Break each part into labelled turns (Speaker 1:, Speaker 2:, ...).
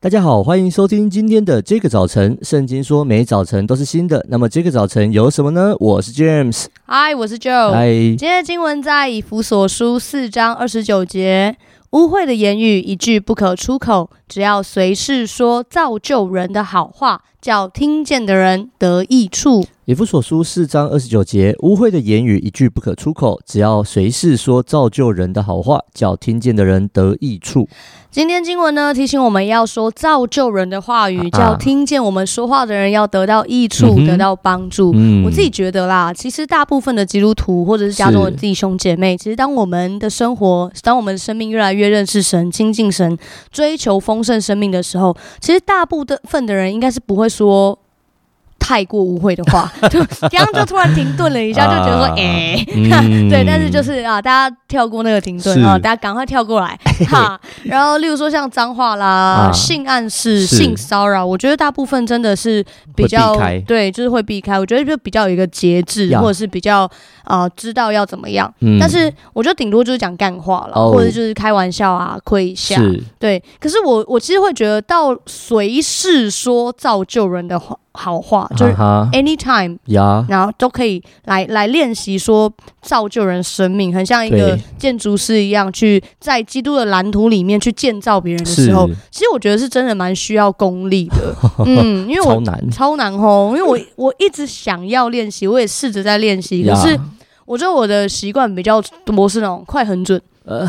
Speaker 1: 大家好，欢迎收听今天的这个早晨。圣经说每早晨都是新的，那么这个早晨有什么呢？我是 James，
Speaker 2: 嗨，我是 Joe，
Speaker 1: 嗨。
Speaker 2: 今天的经文在以弗所书四章二十九节，污秽的言语一句不可出口，只要随时说造就人的好话，叫听见的人得益处。
Speaker 1: 以弗所书四章二十九节，污秽的言语一句不可出口，只要随时说造就人的好话，叫听见的人得益处。
Speaker 2: 今天经文呢，提醒我们要说造就人的话语，叫听见我们说话的人要得到益处，啊、得到帮助。嗯、我自己觉得啦，其实大部分的基督徒或者是家中的弟兄姐妹，其实当我们的生活，当我们的生命越来越认识神、亲近神、追求丰盛生命的时候，其实大部分的人应该是不会说。太过污秽的话，就刚刚就突然停顿了一下，就觉得说，哎、欸，嗯、对，但是就是啊，大家跳过那个停顿啊，大家赶快跳过来哈。然后，例如说像脏话啦、啊、性暗示、性骚扰，我觉得大部分真的是比较对，就是会避开。我觉得就比较有一个节制，或者是比较啊、呃、知道要怎么样。嗯、但是我觉得顶多就是讲干话了，哦、或者就是开玩笑啊，亏一下。对，可是我我其实会觉得，到随时说造就人的话。好话就是 anytime，、uh. 然后都可以来来练习说造就人生命，很像一个建筑师一样，去在基督的蓝图里面去建造别人的时候，其实我觉得是真的蛮需要功力的，嗯，因为我超难。超难哦，因为我我一直想要练习，我也试着在练习，可是我觉得我的习惯比较多是那种快很准。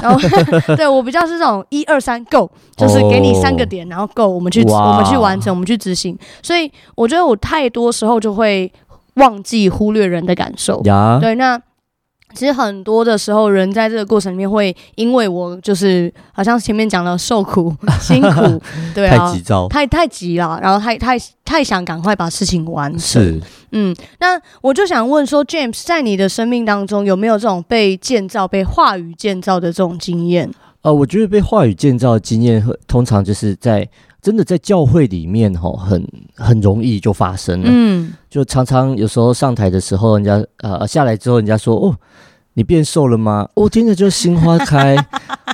Speaker 2: 然后，对我比较是这种一二三 go，就是给你三个点，然后 go，我们去我们去完成，我们去执行。所以我觉得我太多时候就会忘记忽略人的感受。对，那。其实很多的时候，人在这个过程里面会因为我就是好像前面讲了受苦 辛苦，对啊，
Speaker 1: 太急躁，
Speaker 2: 太太急了，然后太太太想赶快把事情完成。是，嗯，那我就想问说，James，在你的生命当中有没有这种被建造、被话语建造的这种经验？
Speaker 1: 呃，我觉得被话语建造的经验，通常就是在。真的在教会里面哈，很很容易就发生了。嗯，就常常有时候上台的时候，人家呃下来之后，人家说哦，你变瘦了吗？我、哦、听着就心花开，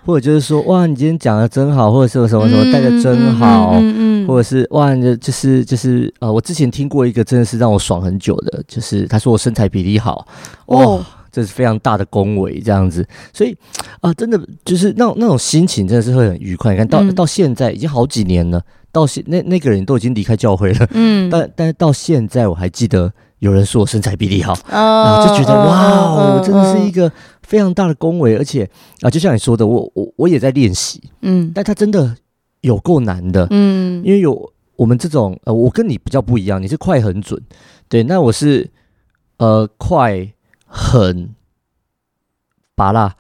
Speaker 1: 或者就是说哇，你今天讲的真好，或者是什么什么带的真好，嗯嗯嗯嗯、或者是哇，就是就是呃，我之前听过一个真的是让我爽很久的，就是他说我身材比例好哦。哦这是非常大的恭维，这样子，所以啊、呃，真的就是那种那种心情，真的是会很愉快。你看到、嗯、到现在已经好几年了，到现那那个人都已经离开教会了，嗯，但但是到现在我还记得有人说我身材比例好，啊、然后就觉得、哦、哇哦，真的是一个非常大的恭维，而且啊，就像你说的，我我我也在练习，嗯，但他真的有够难的，嗯，因为有我们这种呃，我跟你比较不一样，你是快很准，对，那我是呃快。很拔辣，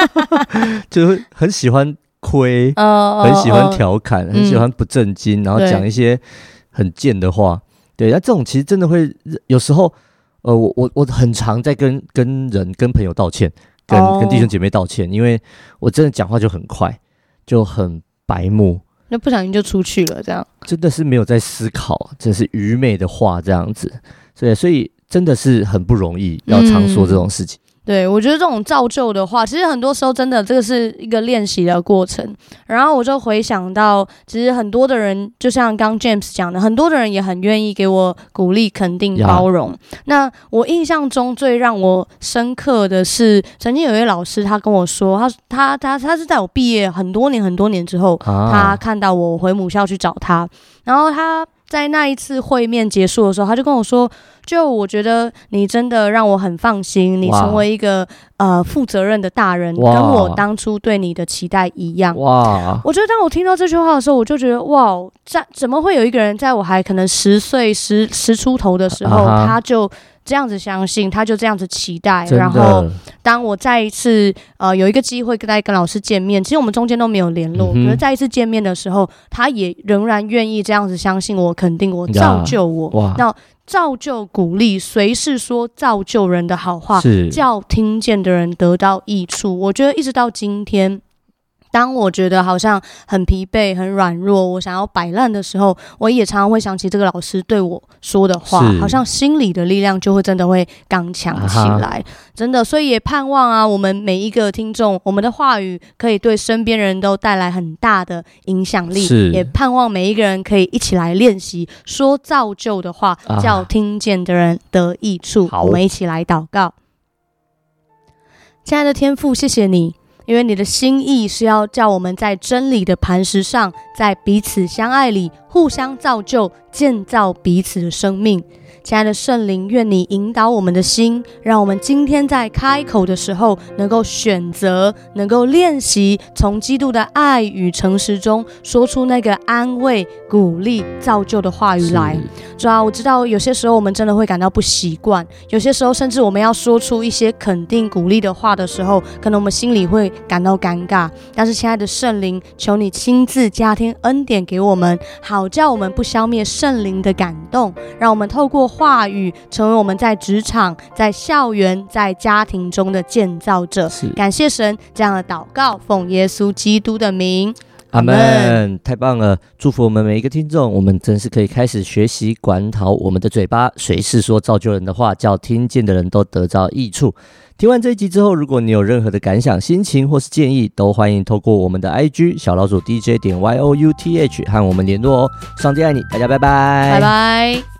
Speaker 1: 就是很喜欢亏，oh, 很喜欢调侃，oh, oh, 很喜欢不正经，嗯、然后讲一些很贱的话。对，那这种其实真的会有时候，呃，我我我很常在跟跟人、跟朋友道歉，跟、oh. 跟弟兄姐妹道歉，因为我真的讲话就很快，就很白目，
Speaker 2: 那不小心就出去了，这样
Speaker 1: 真的是没有在思考，真是愚昧的话，这样子，所以所以。真的是很不容易，要常说这种事情。嗯、
Speaker 2: 对，我觉得这种造就的话，其实很多时候真的这个是一个练习的过程。然后我就回想到，其实很多的人，就像刚 James 讲的，很多的人也很愿意给我鼓励、肯定、包容。那我印象中最让我深刻的是，曾经有一位老师，他跟我说，他他他他是在我毕业很多年很多年之后，啊、他看到我回母校去找他，然后他。在那一次会面结束的时候，他就跟我说：“就我觉得你真的让我很放心，你成为一个呃负责任的大人，跟我当初对你的期待一样。”哇！我觉得当我听到这句话的时候，我就觉得哇，在怎么会有一个人在我还可能十岁十十出头的时候，他就。这样子相信，他就这样子期待。然后，当我再一次呃有一个机会跟他跟老师见面，其实我们中间都没有联络。嗯、可是再一次见面的时候，他也仍然愿意这样子相信我、肯定我、造就我。那造就、鼓励，随时说造就人的好话，叫听见的人得到益处。我觉得一直到今天。当我觉得好像很疲惫、很软弱，我想要摆烂的时候，我也常常会想起这个老师对我说的话，好像心里的力量就会真的会刚强起来，真的。所以也盼望啊，我们每一个听众，我们的话语可以对身边人都带来很大的影响力。也盼望每一个人可以一起来练习说造就的话，叫听见的人得益处。我们一起来祷告，亲爱的天父，谢谢你。因为你的心意是要叫我们在真理的磐石上，在彼此相爱里互相造就，建造彼此的生命。亲爱的圣灵，愿你引导我们的心，让我们今天在开口的时候，能够选择，能够练习从基督的爱与诚实中说出那个安慰、鼓励、造就的话语来。主啊，我知道有些时候我们真的会感到不习惯，有些时候甚至我们要说出一些肯定、鼓励的话的时候，可能我们心里会感到尴尬。但是，亲爱的圣灵，求你亲自加添恩典给我们，好叫我们不消灭圣灵的感动，让我们透过。话语成为我们在职场、在校园、在家庭中的建造者。感谢神这样的祷告，奉耶稣基督的名，
Speaker 1: 阿门。太棒了，祝福我们每一个听众，我们真是可以开始学习管好我们的嘴巴，随时说造就人的话，叫听见的人都得到益处。听完这一集之后，如果你有任何的感想、心情或是建议，都欢迎透过我们的 IG 小老鼠 DJ 点 Y O U T H 和我们联络哦。上帝爱你，大家拜拜，
Speaker 2: 拜拜。